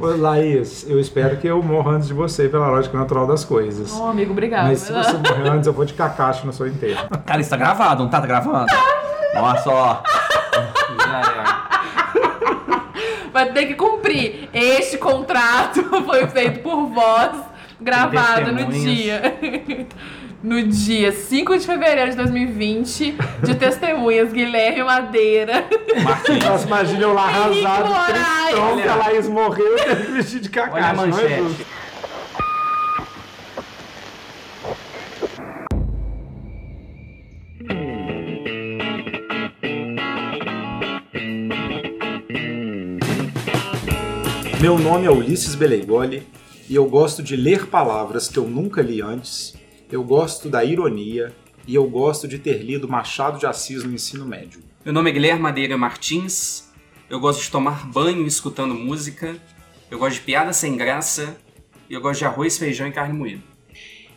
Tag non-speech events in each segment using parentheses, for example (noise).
Ô, Laís, eu espero que eu morra antes de você, pela lógica natural das coisas. Ô, amigo, obrigado. Mas se você morrer antes, eu vou de cacacho no seu enterro. (laughs) Cara, isso tá gravado, não tá gravando? Nossa, ó. Já é. Vai ter que cumprir. Este contrato (laughs) foi feito por vós, gravado no dia. No dia 5 de fevereiro de 2020, de testemunhas Guilherme Madeira. Nossa, imagina eu lá arrasado, tristão, que a Laís morreu e teve que vestir de cacacho. Olha a não é manchete. Meu nome é Ulisses Beleigoli e eu gosto de ler palavras que eu nunca li antes. Eu gosto da ironia e eu gosto de ter lido Machado de Assis no ensino médio. Meu nome é Guilherme Madeira Martins. Eu gosto de tomar banho escutando música. Eu gosto de piada sem graça. E eu gosto de arroz, feijão e carne moída.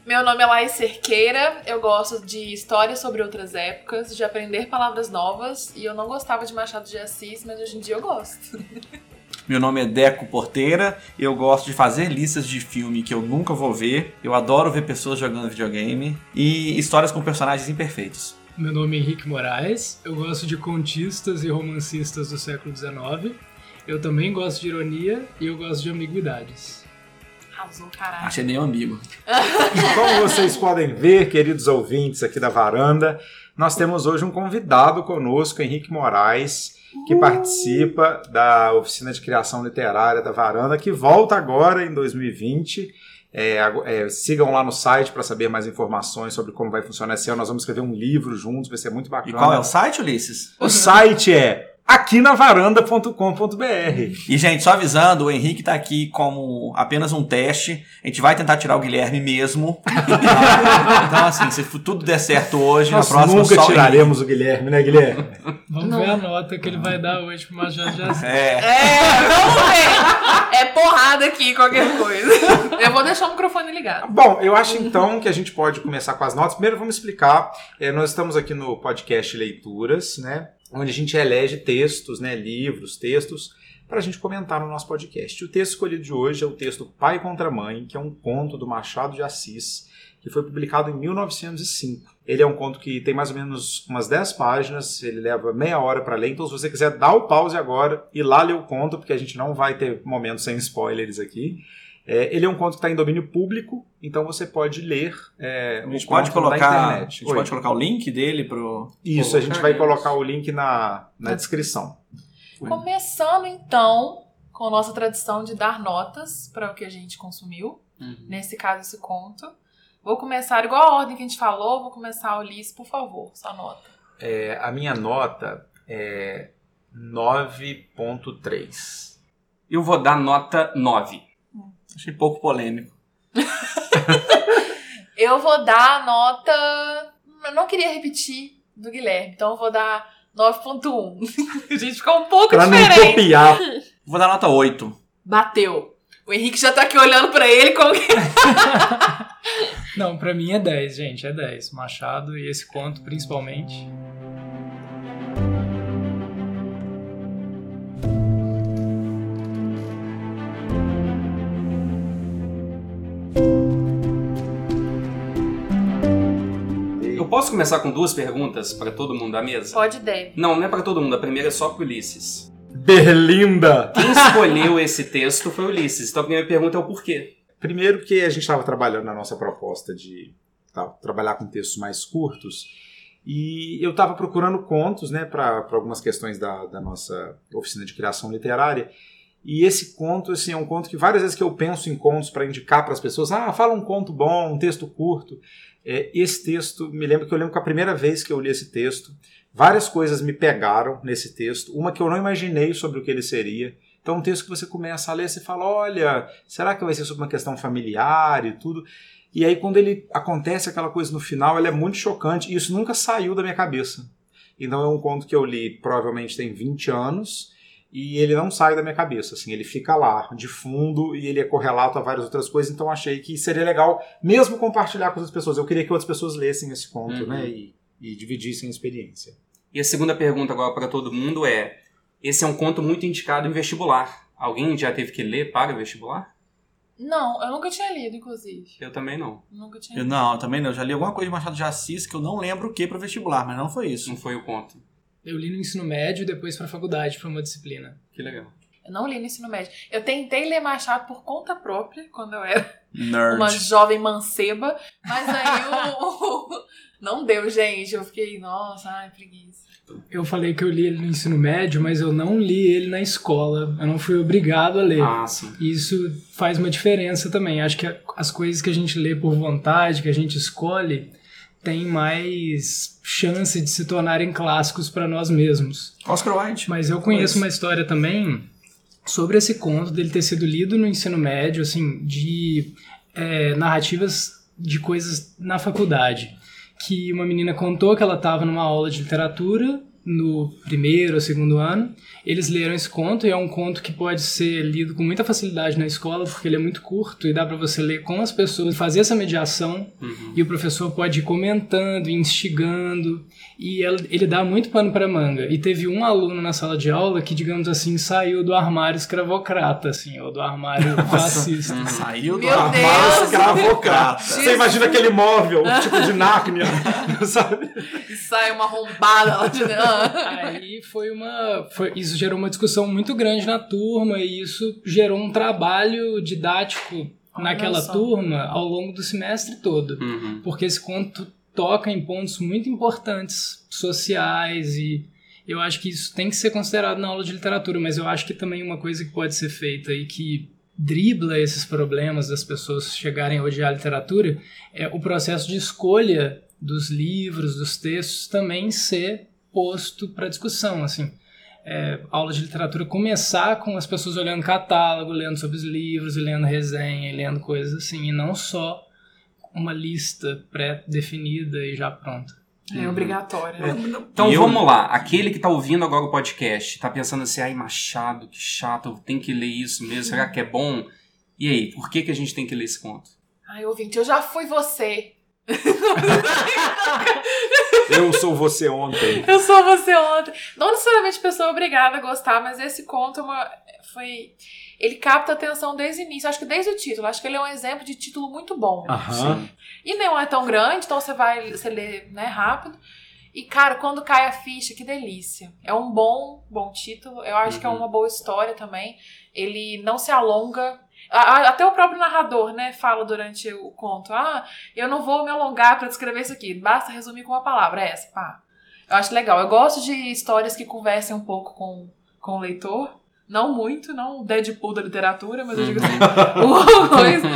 Meu nome é Laís Cerqueira, eu gosto de histórias sobre outras épocas, de aprender palavras novas, e eu não gostava de Machado de Assis, mas hoje em dia eu gosto. (laughs) Meu nome é Deco Porteira, eu gosto de fazer listas de filme que eu nunca vou ver, eu adoro ver pessoas jogando videogame e histórias com personagens imperfeitos. Meu nome é Henrique Moraes, eu gosto de contistas e romancistas do século XIX. Eu também gosto de ironia e eu gosto de ambiguidades. Arrasou, caralho. Achei meio amigo. Como vocês podem ver, queridos ouvintes aqui da varanda, nós temos hoje um convidado conosco, Henrique Moraes, que participa da oficina de criação literária da varanda, que volta agora em 2020. É, é, sigam lá no site para saber mais informações sobre como vai funcionar esse ano. Nós vamos escrever um livro juntos, vai ser muito E bacana. qual é o site, Ulisses? O site é aquinavaranda.com.br. E, gente, só avisando, o Henrique tá aqui como apenas um teste. A gente vai tentar tirar o Guilherme mesmo. (laughs) então, assim, se tudo der certo hoje, Nós na próxima nunca só tiraremos o Guilherme, né, Guilherme? Vamos ver a nota que ele vai dar hoje pro Machado de Assis. É, É, vamos ver! É porrada aqui, qualquer coisa. Eu vou deixar o microfone ligado. Bom, eu acho então que a gente pode começar com as notas. Primeiro vamos explicar. eh, nós estamos aqui no podcast Leituras, né? Onde a gente elege textos, né? Livros, textos, para a gente comentar no nosso podcast. O texto escolhido de hoje é o texto Pai contra Mãe, que é um conto do Machado de Assis, que foi publicado em 1905. Ele é um conto que tem mais ou menos umas 10 páginas, ele leva meia hora para ler, então se você quiser dar o pause agora e lá ler o conto, porque a gente não vai ter momentos sem spoilers aqui. É, ele é um conto que está em domínio público, então você pode ler é, a gente pode colocar, a internet. gente Oi. pode colocar o link dele pro. Isso, a gente colocar vai colocar o link na, na descrição. Começando então com a nossa tradição de dar notas para o que a gente consumiu. Nesse caso, esse conto. Vou começar igual a ordem que a gente falou. Vou começar, Ulisses, por favor, sua nota. É, a minha nota é 9.3. Eu vou dar nota 9. Achei pouco polêmico. (laughs) Eu vou dar a nota. Eu não queria repetir do Guilherme, então eu vou dar 9.1. (laughs) a gente ficou um pouco Pra não diferente. copiar. (laughs) Vou dar nota 8. Bateu. O Henrique já tá aqui olhando pra ele como que. Não, pra mim é 10, gente, é 10. Machado e esse conto principalmente. Posso começar com duas perguntas para todo mundo da mesa? Pode deve. Não, não é para todo mundo. A primeira é só pro Ulisses. Berlinda! Quem escolheu esse texto foi o Ulisses. Então a primeira pergunta é o porquê. Primeiro porque a gente estava trabalhando na nossa proposta de tá, trabalhar com textos mais curtos e eu estava procurando contos né, para algumas questões da, da nossa oficina de criação literária e esse conto assim, é um conto que várias vezes que eu penso em contos para indicar para as pessoas, ah, fala um conto bom, um texto curto. É, esse texto, me lembro que eu lembro que a primeira vez que eu li esse texto, várias coisas me pegaram nesse texto, uma que eu não imaginei sobre o que ele seria. Então, um texto que você começa a ler, você fala: olha, será que vai ser sobre uma questão familiar e tudo? E aí, quando ele acontece aquela coisa no final, ele é muito chocante e isso nunca saiu da minha cabeça. Então, é um conto que eu li provavelmente tem 20 anos e ele não sai da minha cabeça. Assim, ele fica lá, de fundo, e ele é correlato a várias outras coisas. Então, achei que seria legal mesmo compartilhar com outras pessoas. Eu queria que outras pessoas lessem esse conto Uhum. né, e, e dividissem a experiência. E a segunda pergunta agora para todo mundo é: esse é um conto muito indicado em vestibular. Alguém já teve que ler para o vestibular? Não, eu nunca tinha lido, inclusive. Eu também não. Nunca tinha Eu lido. não, também não. Eu já li alguma coisa de Machado de Assis que eu não lembro o que pro vestibular, mas não foi isso. Não foi o conto. Eu li no ensino médio e depois pra faculdade, pra uma disciplina. Que legal. Eu não li no ensino médio. Eu tentei ler Machado por conta própria, quando eu era Nerd. uma jovem manceba, mas aí o, o- (laughs) não deu, gente. Eu fiquei, nossa, ai, preguiça. Eu falei que eu li ele no ensino médio, mas eu não li ele na escola. Eu não fui obrigado a ler. Ah, sim. E Isso faz uma diferença também. Acho que as coisas que a gente lê por vontade, que a gente escolhe, tem mais chance de se tornarem clássicos para nós mesmos. Oscar Wilde. Mas eu conheço uma história também sobre esse conto dele ter sido lido no ensino médio, assim, de é, narrativas de coisas na faculdade. Que uma menina contou que ela estava numa aula de literatura no primeiro ou segundo ano. Eles leram esse conto e é um conto que pode ser lido com muita facilidade na escola porque ele é muito curto e dá para você ler com as pessoas, fazer essa mediação Uhum. e o professor pode ir comentando, instigando, e ela- ele dá muito pano para manga. E teve um aluno na sala de aula que, digamos assim, saiu do armário escravocrata, assim, ou do armário fascista. Uhum. Saiu do Meu armário Deus! escravocrata. Você imagina aquele móvel, tipo de Nárnia, (laughs) sabe? E sai uma arrombada lá de dentro. Aí foi uma. foi- isso gerou uma discussão muito grande na turma, e isso gerou um trabalho didático Olha naquela só. turma ao longo do semestre todo. Uhum. porque esse conto toca em pontos muito importantes sociais e eu acho que isso tem que ser considerado na aula de literatura, mas eu acho que também uma coisa que pode ser feita e que dribla esses problemas das pessoas chegarem a odiar a literatura é o processo de escolha dos livros, dos textos também ser posto para discussão, assim. É, aula de literatura começar com as pessoas olhando catálogo, lendo sobre os livros, e lendo resenha, e lendo coisas assim, e não só uma lista pré-definida e já pronta. É obrigatório. né? Então E eu- vamos lá. Aquele que tá ouvindo agora o podcast, tá pensando assim, ai Machado, que chato, tem que ler isso mesmo, será que é bom? E aí, por que, que a gente tem que ler esse conto? Ai, ouvinte, eu já fui você. Eu sou você ontem. Eu sou você ontem. Não necessariamente pessoa obrigada a gostar, mas esse conto é uma, foi. Ele capta a atenção desde o início, acho que desde o título. Acho que ele é um exemplo de título muito bom. Aham. E não é tão grande, então você vai, você lê né, rápido. E, cara, quando cai a ficha, que delícia. É um bom, bom título. Eu acho que é Uhum. uma boa história também. Ele não se alonga. Até o próprio narrador, né, fala durante o conto. Ah, eu não vou me alongar pra descrever isso aqui. Basta resumir com uma palavra. É essa, pá. Eu acho legal. Eu gosto de histórias que conversem um pouco com, com o leitor. Não muito, não o Deadpool da literatura, mas eu digo assim, (laughs) uma coisa.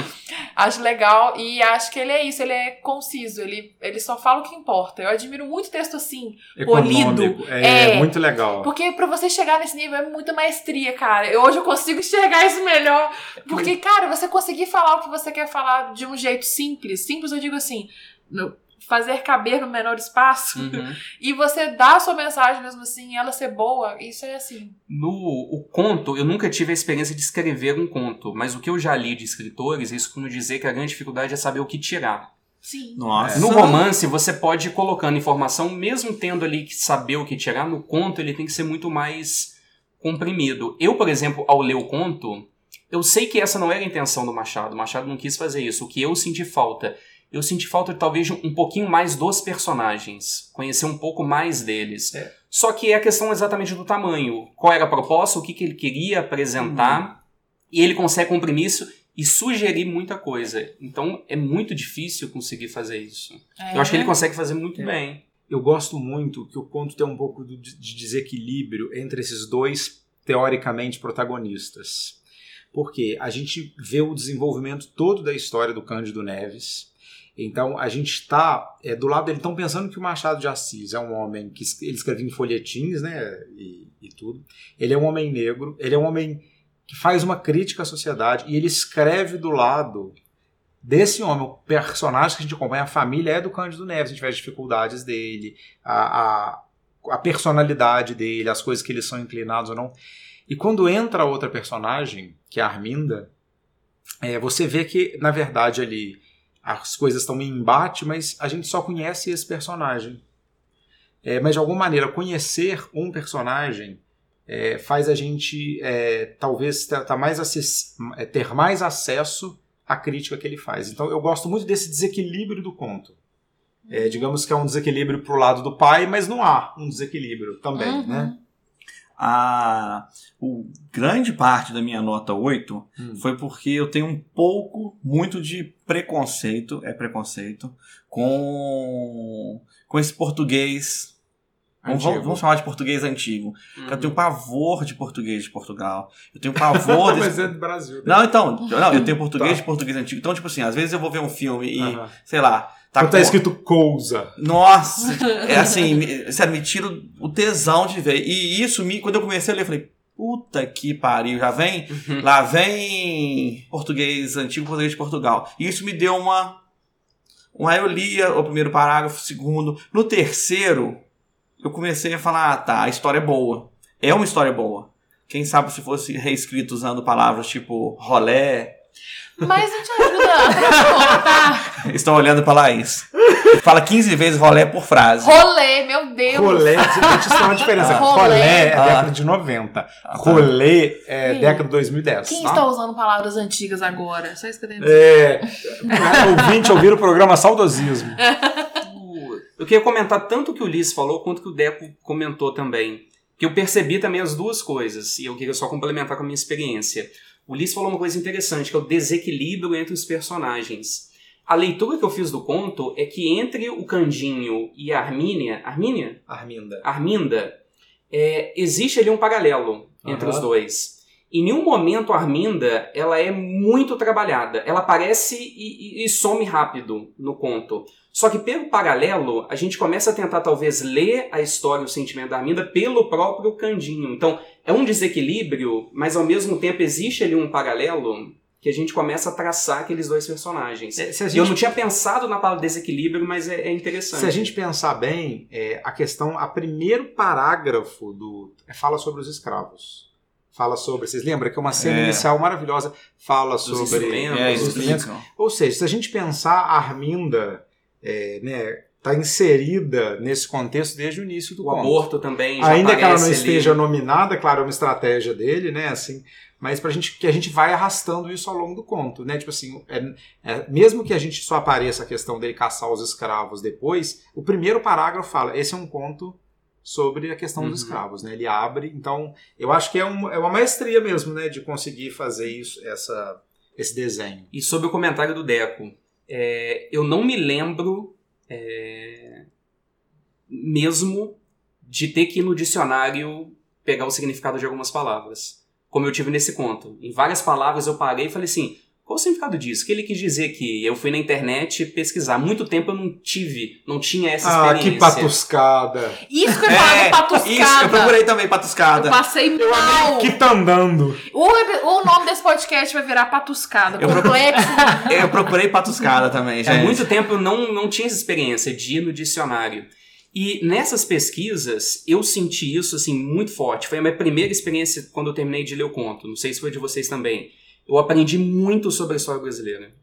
Acho legal e acho que ele é isso, ele é conciso, ele, ele só fala o que importa. Eu admiro muito texto assim, Econômico. Polido. É, É. muito legal. porque pra você chegar nesse nível é muita maestria, cara. Eu, hoje eu consigo enxergar isso melhor. Porque, cara, você conseguir falar o que você quer falar de um jeito simples. Simples eu digo assim, no- fazer caber no menor espaço. Uhum. (laughs) E você dar a sua mensagem mesmo assim, ela ser boa, isso é assim. No o conto, eu nunca tive a experiência de escrever um conto, mas o que eu já li de escritores, isso como dizer que a grande dificuldade é saber o que tirar. Sim. Nossa. No romance, você pode ir colocando informação, mesmo tendo ali que saber o que tirar, no conto ele tem que ser muito mais comprimido. Eu, por exemplo, ao ler o conto, eu sei que essa não era a intenção do Machado. O Machado não quis fazer isso. O que eu senti falta? Eu senti falta, talvez, de um pouquinho mais dos personagens. Conhecer um pouco mais deles. É. Só que é a questão exatamente do tamanho. Qual era a proposta, o que, que ele queria apresentar. E ele consegue comprimir isso e sugerir muita coisa. Então, é muito difícil conseguir fazer isso. É, Eu acho que ele né? consegue fazer muito É. bem. Eu gosto muito que o conto tem um pouco de desequilíbrio entre esses dois, teoricamente, protagonistas. Porque a gente vê o desenvolvimento todo da história do Cândido Neves. Então a gente está do lado dele. Estão pensando que o Machado de Assis é um homem que ele escrevia em folhetins, né? E, e tudo. Ele é um homem negro. Ele é um homem que faz uma crítica à sociedade e ele escreve do lado desse homem, o personagem que a gente acompanha, a família é do Cândido Neves, a gente vê as dificuldades dele, a, a, a personalidade dele, as coisas que eles são inclinados ou não. E quando entra outra personagem, que é a Arminda, é, você vê que, na verdade, ali as coisas estão em embate, mas a gente só conhece esse personagem. É, mas, de alguma maneira, conhecer um personagem é, faz a gente é, talvez tá, tá mais é, ter mais acesso à crítica que ele faz. Então eu gosto muito desse desequilíbrio do conto. É, digamos que é um desequilíbrio pro lado do pai, mas não há um desequilíbrio também, Uhum. né? A o, grande parte da minha nota 8 Hum. foi porque eu tenho um pouco, muito de preconceito, é preconceito, com, com esse português. Vamos, vamos- chamar de português antigo. Uhum. Eu tenho pavor de português de Portugal. Eu tenho pavor (laughs) desse. mas é do Brasil. né? Não, então, não, eu tenho (laughs) português Tá. de português antigo. Então, tipo assim, às vezes eu vou ver um filme e, Aham. sei lá, tá Quando tá com- escrito cousa. Nossa, (laughs) é assim, me, sério, me tira o tesão de ver. E isso, me, quando eu comecei a ler, eu falei, puta que pariu, já vem, lá vem português antigo, português de Portugal. E isso me deu uma. uma aí eu lia o primeiro parágrafo, o segundo. No terceiro, eu comecei a falar, ah, tá, a história é boa. É uma história boa. Quem sabe se fosse reescrito usando palavras tipo rolé. Mas não te ajuda a transportar. Estou olhando pra Laís. Fala 15 vezes rolé por frase. Rolê, meu Deus. Rolê, gente, isso é uma diferença. Rolê. Rolé é Ah. década de 90. tá. Rolê é Ih. década de 2010. Quem tá? está usando palavras antigas agora? Só isso que eu tenho a dizer. É, ouvinte ouvir o programa Saudosismo. O- Eu queria comentar tanto o que o Ulisses falou quanto o que o Deco comentou também. Que eu percebi também as duas coisas, e eu queria só complementar com a minha experiência. O Ulisses falou uma coisa interessante, que é o desequilíbrio entre os personagens. A leitura que eu fiz do conto é que entre o Candinho e a Armínia. Armínia? Arminda. Arminda, é, existe ali um paralelo entre Aham. os dois. Em nenhum momento a Arminda ela é muito trabalhada. Ela aparece e, e- e some rápido no conto. Só que pelo paralelo, a gente começa a tentar talvez ler a história e o sentimento da Arminda pelo próprio Candinho. Então é um desequilíbrio, mas ao mesmo tempo existe ali um paralelo que a gente começa a traçar aqueles dois personagens. É, se a E eu gente- não tinha pensado na palavra desequilíbrio, mas é, é interessante. Se a gente pensar bem, é, a questão, a primeiro parágrafo do fala sobre os escravos. Fala sobre, vocês lembram que é uma cena É. inicial maravilhosa, fala Dos sobre instrumentos. É, os instrumentos. Ou seja, se a gente pensar a Arminda, é, né, tá inserida nesse contexto desde o início do O conto. aborto também já Ainda que ela não aparece ali. esteja nominada, claro, é uma estratégia dele, né? Assim, mas pra gente que a gente vai arrastando isso ao longo do conto, né? Tipo assim, é- é- mesmo que a gente só apareça a questão dele caçar os escravos depois, o primeiro parágrafo fala: esse é um conto sobre a questão dos Uhum. escravos, né? Ele abre, então eu acho que é, um- é uma maestria mesmo, né? De conseguir fazer isso, essa, esse desenho. E sobre o comentário do Deco, é, eu não me lembro é, mesmo de ter que ir no dicionário pegar o significado de algumas palavras. Como eu tive nesse conto. Em várias palavras eu parei e falei assim: qual o significado disso? O que ele quis dizer que eu fui na internet pesquisar. Há muito tempo eu não tive, não tinha essa Ah, experiência. que patuscada! Isso que eu falar É, patuscada. isso, eu procurei também Eu patuscada. passei mal. Que tá andando! O, o nome desse podcast vai virar patuscada. Eu Complexo. (laughs) Eu procurei patuscada também, gente. Há muito tempo eu não, não tinha essa experiência de ir no dicionário. E nessas pesquisas, eu senti isso assim muito forte. Foi a minha primeira experiência quando eu terminei de ler o conto. Não sei se foi de vocês também. Eu aprendi muito sobre a história brasileira.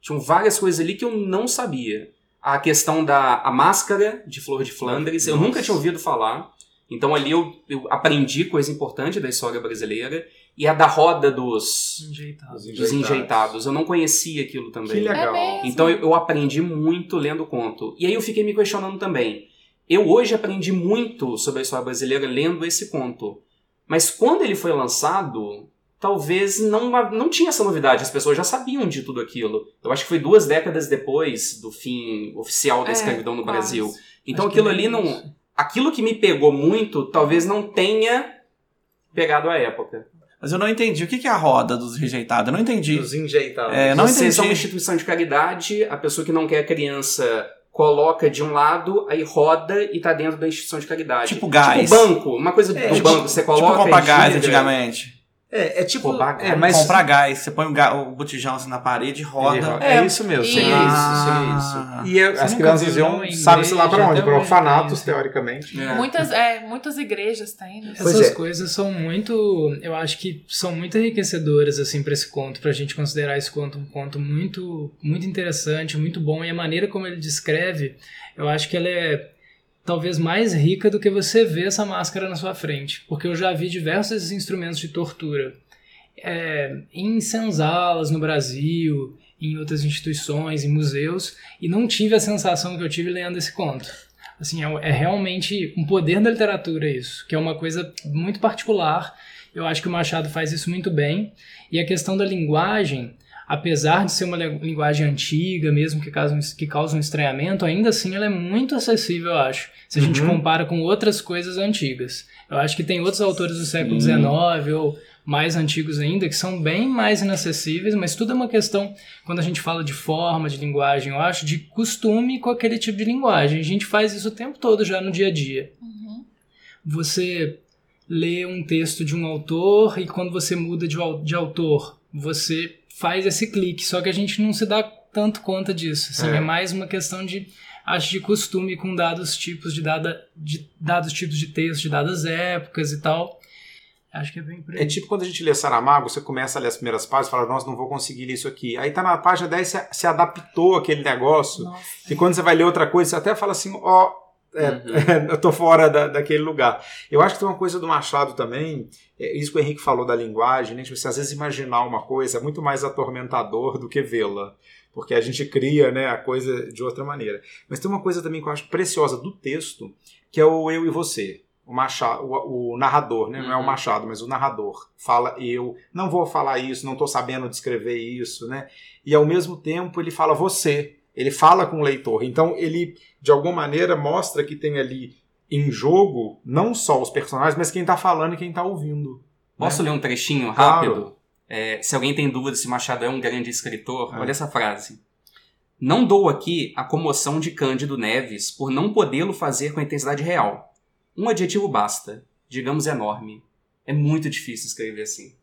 Tinham várias coisas ali que eu não sabia. A questão da a máscara de Flor de Flandres, eu Nossa. nunca tinha ouvido falar. Então ali eu, eu aprendi coisa importante da história brasileira. E a da roda dos, Enjeitado. dos enjeitados. Eu não conhecia aquilo também. Que legal. É. Então eu, eu aprendi muito lendo o conto. E aí eu fiquei me questionando também. Eu hoje aprendi muito sobre a história brasileira lendo esse conto. Mas quando ele foi lançado, talvez não, não tinha essa novidade. As pessoas já sabiam de tudo aquilo. Eu acho que foi duas décadas depois do fim oficial da É, escravidão no quase. Brasil. Então Acho aquilo ali não. Aquilo que me pegou muito, talvez não tenha pegado a época. Mas eu não entendi. O que é a roda dos rejeitados? Eu não entendi. Dos enjeitados. É, não Vocês entendi. são uma instituição de caridade, a pessoa que não quer a criança coloca de um lado, aí roda e tá dentro da instituição de caridade. Tipo gás. Tipo banco, uma coisa É, do tipo- banco, você coloca tipo comprar gás antigamente. É, é tipo. É, mas Comprar gás. Você põe o, ga- o botijão assim na parede, roda. É, isso mesmo. Isso. Ah. isso. E é- as crianças iam, sabe-se lá pra onde? hoje orfanatos, assim. teoricamente. É. Muitas, é, muitas igrejas têm. né? Essas é. coisas são muito, eu acho que são muito enriquecedoras assim para esse conto, pra gente considerar esse conto um conto muito muito interessante, muito bom e a maneira como ele descreve, eu acho que ela é talvez mais rica do que você vê essa máscara na sua frente, porque eu já vi diversos instrumentos de tortura é, em senzalas no Brasil, em outras instituições, em museus, e não tive a sensação que eu tive lendo esse conto. Assim, é, é realmente um poder da literatura isso, que é uma coisa muito particular. Eu acho que o Machado faz isso muito bem. E a questão da linguagem, apesar de ser uma linguagem antiga, mesmo que causa, um, que causa um estranhamento, ainda assim ela é muito acessível, eu acho, se a gente Uhum. compara com outras coisas antigas. Eu acho que tem outros autores do século. XIX ou mais antigos ainda que são bem mais inacessíveis, mas tudo é uma questão, quando a gente fala de forma, de linguagem, eu acho, de costume com aquele tipo de linguagem. A gente faz isso o tempo todo já no dia a dia Uhum. você lê um texto de um autor e quando você muda de, de autor, você faz esse clique. Só que a gente não se dá tanto conta disso. Assim, É. é. mais uma questão de, acho, de costume com dados tipos de, dada, de dados tipos de texto, de dadas épocas e tal. Acho que é bem. É tipo quando a gente lê Saramago, você começa a ler as primeiras páginas e fala, nossa, não vou conseguir ler isso aqui. Aí tá na página 10, você se adaptou àquele negócio. Nossa. E quando você vai ler outra coisa, você até fala assim, ó, é, Uhum. (laughs) eu tô fora da, daquele lugar. Eu acho que tem uma coisa do Machado também, é isso que o Henrique falou da linguagem, né? Tipo, você às vezes imaginar uma coisa é muito mais atormentador do que vê-la. Porque a gente cria né, a coisa de outra maneira. Mas tem uma coisa também que eu acho preciosa do texto, que é o eu e você. O, Machado, o, o narrador, né? não é o Uhum. Machado, mas o narrador. Fala eu, não vou falar isso, não estou sabendo descrever isso, né? E ao mesmo tempo ele fala você. Ele fala com o leitor. Então ele, de alguma maneira, mostra que tem ali em jogo não só os personagens, mas quem está falando e quem está ouvindo. Posso ler um trechinho Claro. rápido? É, se alguém tem dúvida se Machado é um grande escritor, É. olha essa frase. Não dou aqui a comoção de Cândido Neves por não podê-lo fazer com a intensidade real. Um adjetivo basta, digamos enorme. É muito difícil escrever assim.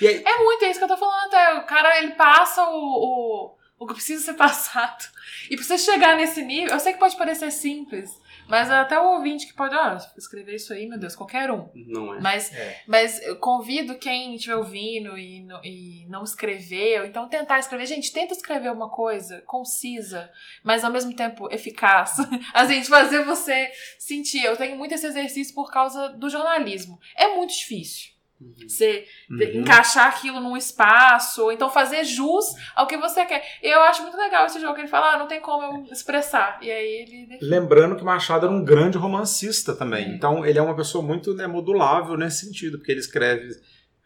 E aí, É muito é isso que eu tô falando até. O cara, ele passa o, o, o que precisa ser passado. E pra você chegar nesse nível, eu sei que pode parecer simples, mas até o ouvinte que pode, ah, escrever isso aí, meu Deus, qualquer um. Não é? Mas, É. mas eu convido quem estiver ouvindo e, não- e não escreveu, então tentar escrever. Gente, tenta escrever uma coisa concisa, mas ao mesmo tempo eficaz. (laughs) Assim, de fazer você sentir. Eu tenho muito esse exercício por causa do jornalismo. É muito difícil. Uhum. Você Uhum. encaixar aquilo num espaço, ou então fazer jus ao que você quer. Eu acho muito legal esse jogo que ele fala, ah, não tem como eu expressar. E aí ele. Lembrando que Machado era um grande romancista também. É. Então ele é uma pessoa muito né, modulável nesse sentido, porque ele escreve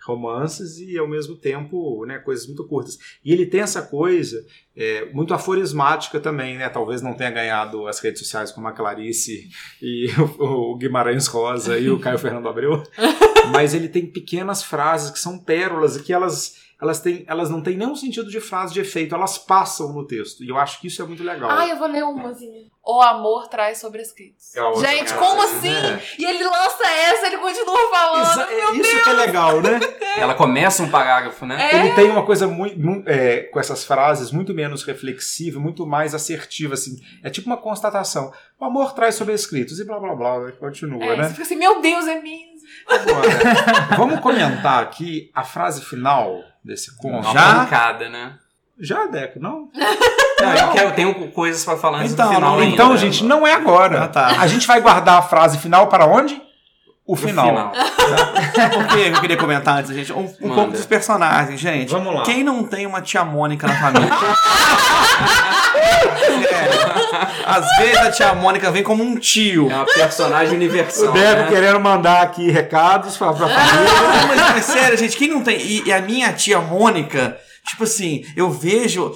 romances e ao mesmo tempo né, coisas muito curtas. E ele tem essa coisa é, muito aforismática também, né? Talvez não tenha ganhado as redes sociais como a Clarice e (laughs) o, o Guimarães Rosa e o Caio Fernando Abreu, (laughs) mas ele tem pequenas frases que são pérolas e que elas elas, têm, elas não têm nenhum sentido de frase de efeito, elas passam no texto. E eu acho que isso é muito legal. Ah, eu vou ler umazinha. O amor traz sobrescritos. É Gente, como assim? né? E ele lança essa, ele continua falando. Exa- Meu isso que é legal, né? (laughs) Ela começa um parágrafo, né? É. Ele tem uma coisa muito, mu- é, com essas frases muito menos reflexiva, muito mais assertiva, assim. É tipo uma constatação. O amor traz sobrescritos e blá blá blá, né? continua, É, né? você fica assim, meu Deus, é mesmo. Agora, vamos comentar aqui a frase final desse conto. Uma Já? pancada, né? Já, Deco, não? (laughs) Não, eu, quero, eu tenho coisas pra falar antes Então, do final não- ainda. Então, gente, não é agora. Ah, tá. A gente vai guardar a frase final para onde? O final. (laughs) Por que eu queria comentar antes, gente? Um, um pouco dos personagens, gente. Vamos lá. Quem não tem uma tia Mônica na família? É, (laughs) às vezes a tia Mônica vem como um tio. É uma personagem universal. O Deco né? querendo mandar aqui recados para a família. Não, mas, mas sério, gente, quem não tem. E, e a minha tia Mônica, tipo assim, eu vejo.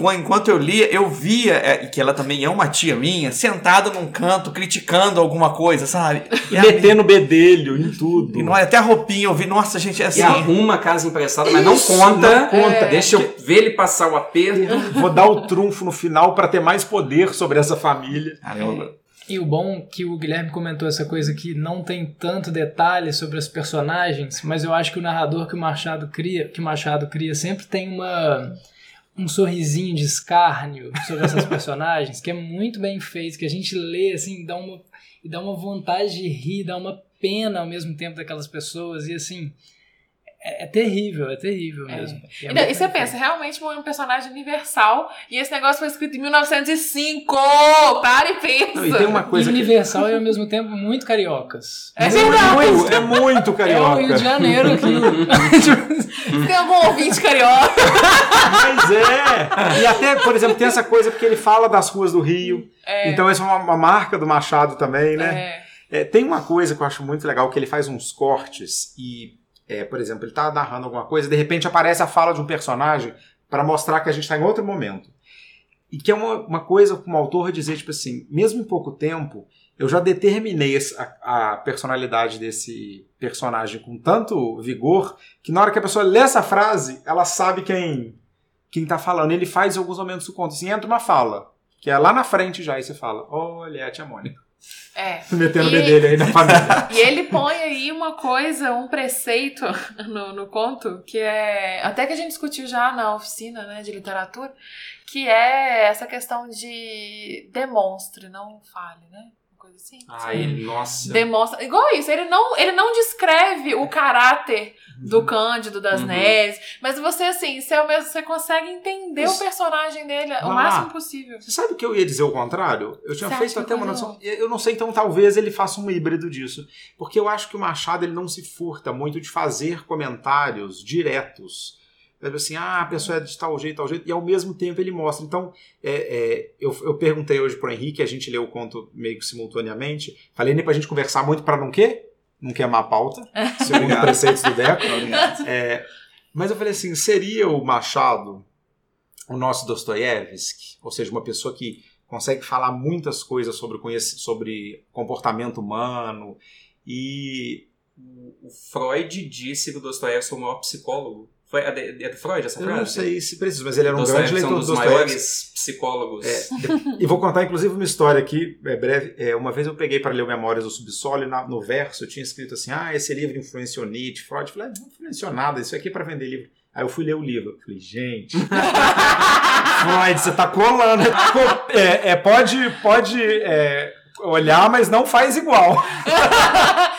Qu- Enquanto eu lia, eu via, é, que ela também é uma tia minha, sentada num canto, criticando alguma coisa, sabe? E, Metendo bedelho em tudo. e não é até a roupinha, eu vi, nossa, gente, é E assim. arruma a casa emprestada, mas não conta. não conta. Deixa eu ver ele passar o aperto. Vou dar o trunfo no final para ter mais poder sobre essa família. Cara, eu- E o bom que o Guilherme comentou essa coisa que não tem tanto detalhe sobre os personagens, mas eu acho que o narrador que o Machado cria, que o Machado cria sempre tem uma um sorrisinho de escárnio sobre essas (laughs) personagens que é muito bem feito, que a gente lê assim, dá uma e dá uma vontade de rir, dá uma pena ao mesmo tempo daquelas pessoas e assim, é, é terrível, é terrível É. mesmo. E, é E, muito e você pensa, realmente um personagem universal e esse negócio foi escrito em 1905! Para e pensa! Não, e tem uma coisa e que universal e ao mesmo tempo muito cariocas. É verdade! muito, é muito É o carioca. Rio de Janeiro aqui. (laughs) Tem algum ouvinte carioca? Mas é! E até, por exemplo, tem essa coisa porque ele fala das ruas do Rio. Então, essa é uma, uma marca do Machado também, né? É. É, tem uma coisa que eu acho muito legal, que ele faz uns cortes e, é, por exemplo, ele tá narrando alguma coisa de repente aparece a fala de um personagem para mostrar que a gente está em outro momento. E que é uma, uma coisa como autor dizer, tipo assim, mesmo em pouco tempo, eu já determinei a, a personalidade desse personagem com tanto vigor que na hora que a pessoa lê essa frase, ela sabe quem quem tá falando. Ele faz em alguns momentos do conto. Assim, entra uma fala, que é lá na frente já, e você fala, olha, é a tia Mônica. É. (laughs) Metendo o bedelho aí na (laughs) família. E ele põe aí uma coisa, um preceito (laughs) no, no conto, que é. Até que a gente discutiu já na oficina né, de literatura, que é essa questão de demonstre, não fale, né? Coisa assim. Ai, nossa. Demonstra. Igual isso, ele não, ele não descreve o caráter do Cândido das Uhum. Neves, mas você, assim, você, ao mesmo, você consegue entender Mas- o personagem dele o Vamos máximo possível. Você sabe que eu ia dizer o contrário? Eu tinha Você feito até uma noção. Eu não sei, então talvez ele faça um híbrido disso. Porque eu acho que o Machado ele não se furta muito de fazer comentários diretos. Assim, ah, a pessoa é de tal jeito, tal jeito, e ao mesmo tempo ele mostra. Então, é, é, eu, eu perguntei hoje pro Henrique, a gente leu o conto meio que simultaneamente. Falei nem pra gente conversar muito pra não quê? Não queimar a pauta, segundo Obrigado. preceitos do Deco. É, mas eu falei assim, seria o Machado o nosso Dostoiévski? Ou seja, uma pessoa que consegue falar muitas coisas sobre, sobre comportamento humano e... O o Freud disse que o Dostoiévski foi o maior psicólogo. Foi, é, de- é Freud essa Eu frase? não sei se precisa, mas ele era um grande Dostoiévski é leitor um do dos Dostoiévski. maiores psicólogos. É, e vou contar inclusive uma história aqui, é breve. É, uma vez eu peguei para ler o Memórias do Subsolo e na- no verso eu tinha escrito assim: ah, esse livro influenciou Nietzsche, Freud. Eu falei, ah, não influenciou nada, isso aqui é para vender livro. Aí eu fui ler o livro. Eu falei, gente. (laughs) Freud, você tá colando. Co- É, é, pode pode é, olhar, mas não faz igual. (laughs)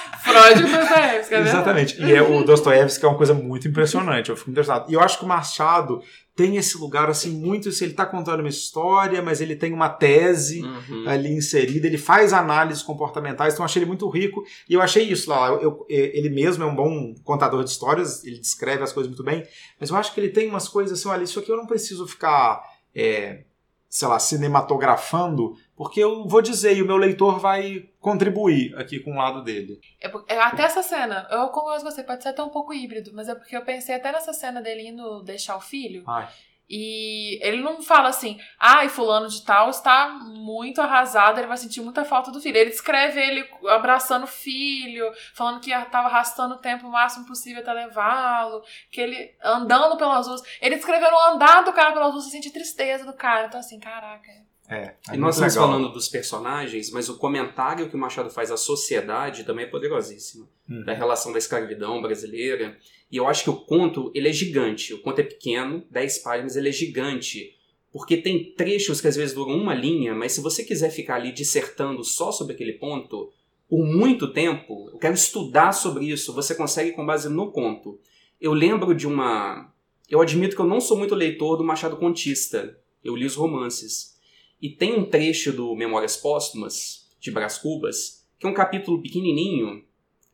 Freud e Dostoiévski, é verdade? Exatamente. E é, o Dostoiévski é uma coisa muito impressionante. Eu fico interessado. E eu acho que o Machado tem esse lugar assim muito. Se ele tá contando uma história, mas ele tem uma tese Uhum. ali inserida, ele faz análises comportamentais, então eu achei ele muito rico. E eu achei isso lá. Eu, eu- ele mesmo é um bom contador de histórias, ele descreve as coisas muito bem, mas eu acho que ele tem umas coisas assim, olha, isso aqui eu não preciso ficar, é, sei lá, cinematografando, porque eu vou dizer e o meu leitor vai contribuir aqui com o lado dele. É é até essa cena, eu concordo com você, pode ser até um pouco híbrido, mas é porque eu pensei até nessa cena dele indo deixar o filho. Ai. E ele não fala assim, ai, fulano de tal está muito arrasado, ele vai sentir muita falta do filho. Ele descreve ele abraçando o filho, falando que estava arrastando o tempo o máximo possível até levá-lo, que ele andando pelas ruas. Ele descrevendo o andar do cara pelas ruas, você sente tristeza do cara. Então, assim, caraca. É, é E nós estamos legal. falando dos personagens, mas o comentário que o Machado faz à sociedade também é poderosíssimo. Hum. Da relação da escravidão brasileira. E eu acho que o conto, ele é gigante. O conto é pequeno, 10 páginas, ele é gigante. Porque tem trechos que às vezes duram uma linha, mas se você quiser ficar ali dissertando só sobre aquele ponto, por muito tempo, eu quero estudar sobre isso, você consegue com base no conto. Eu lembro de uma... Eu admito que eu não sou muito leitor do Machado Contista. Eu li os romances. E tem um trecho do Memórias Póstumas, de Brás Cubas, que é um capítulo pequenininho,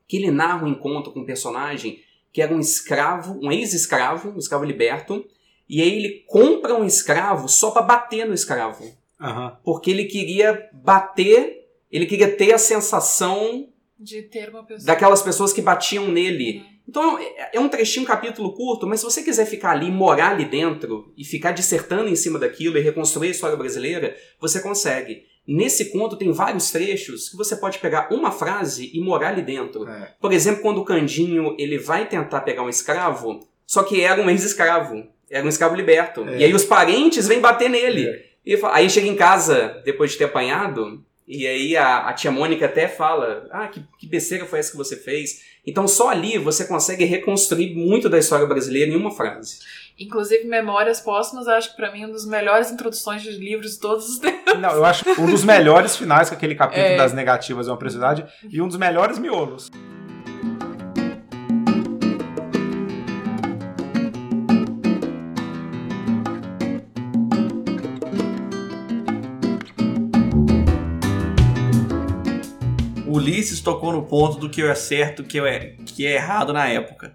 que ele narra um encontro com um personagem que era um escravo, um ex-escravo, um escravo liberto, e aí ele compra um escravo só para bater no escravo. Aham. Porque ele queria bater, ele queria ter a sensação De ter uma pessoa. daquelas pessoas que batiam nele. Então é- é um trechinho, um capítulo curto, mas se você quiser ficar ali, morar ali dentro e ficar dissertando em cima daquilo e reconstruir a história brasileira, você consegue. Nesse conto tem vários trechos que você pode pegar uma frase e morar ali dentro. É. Por exemplo, quando o Candinho ele vai tentar pegar um escravo, só que era um ex-escravo, era um escravo liberto. É. E aí os parentes vêm bater nele. É. E aí chega em casa, depois de ter apanhado, e aí a, a tia Mônica até fala: Ah, que, que besteira foi essa que você fez? Então só ali você consegue reconstruir muito da história brasileira em uma frase. Inclusive, Memórias Póstumas, acho que pra mim é uma das melhores introduções de livros de todos os tempos. Não, eu acho um dos melhores finais com aquele capítulo É. das negativas de uma preciosidade e um dos melhores miolos. Ulisses tocou no ponto do que é certo, que é, que é errado na época.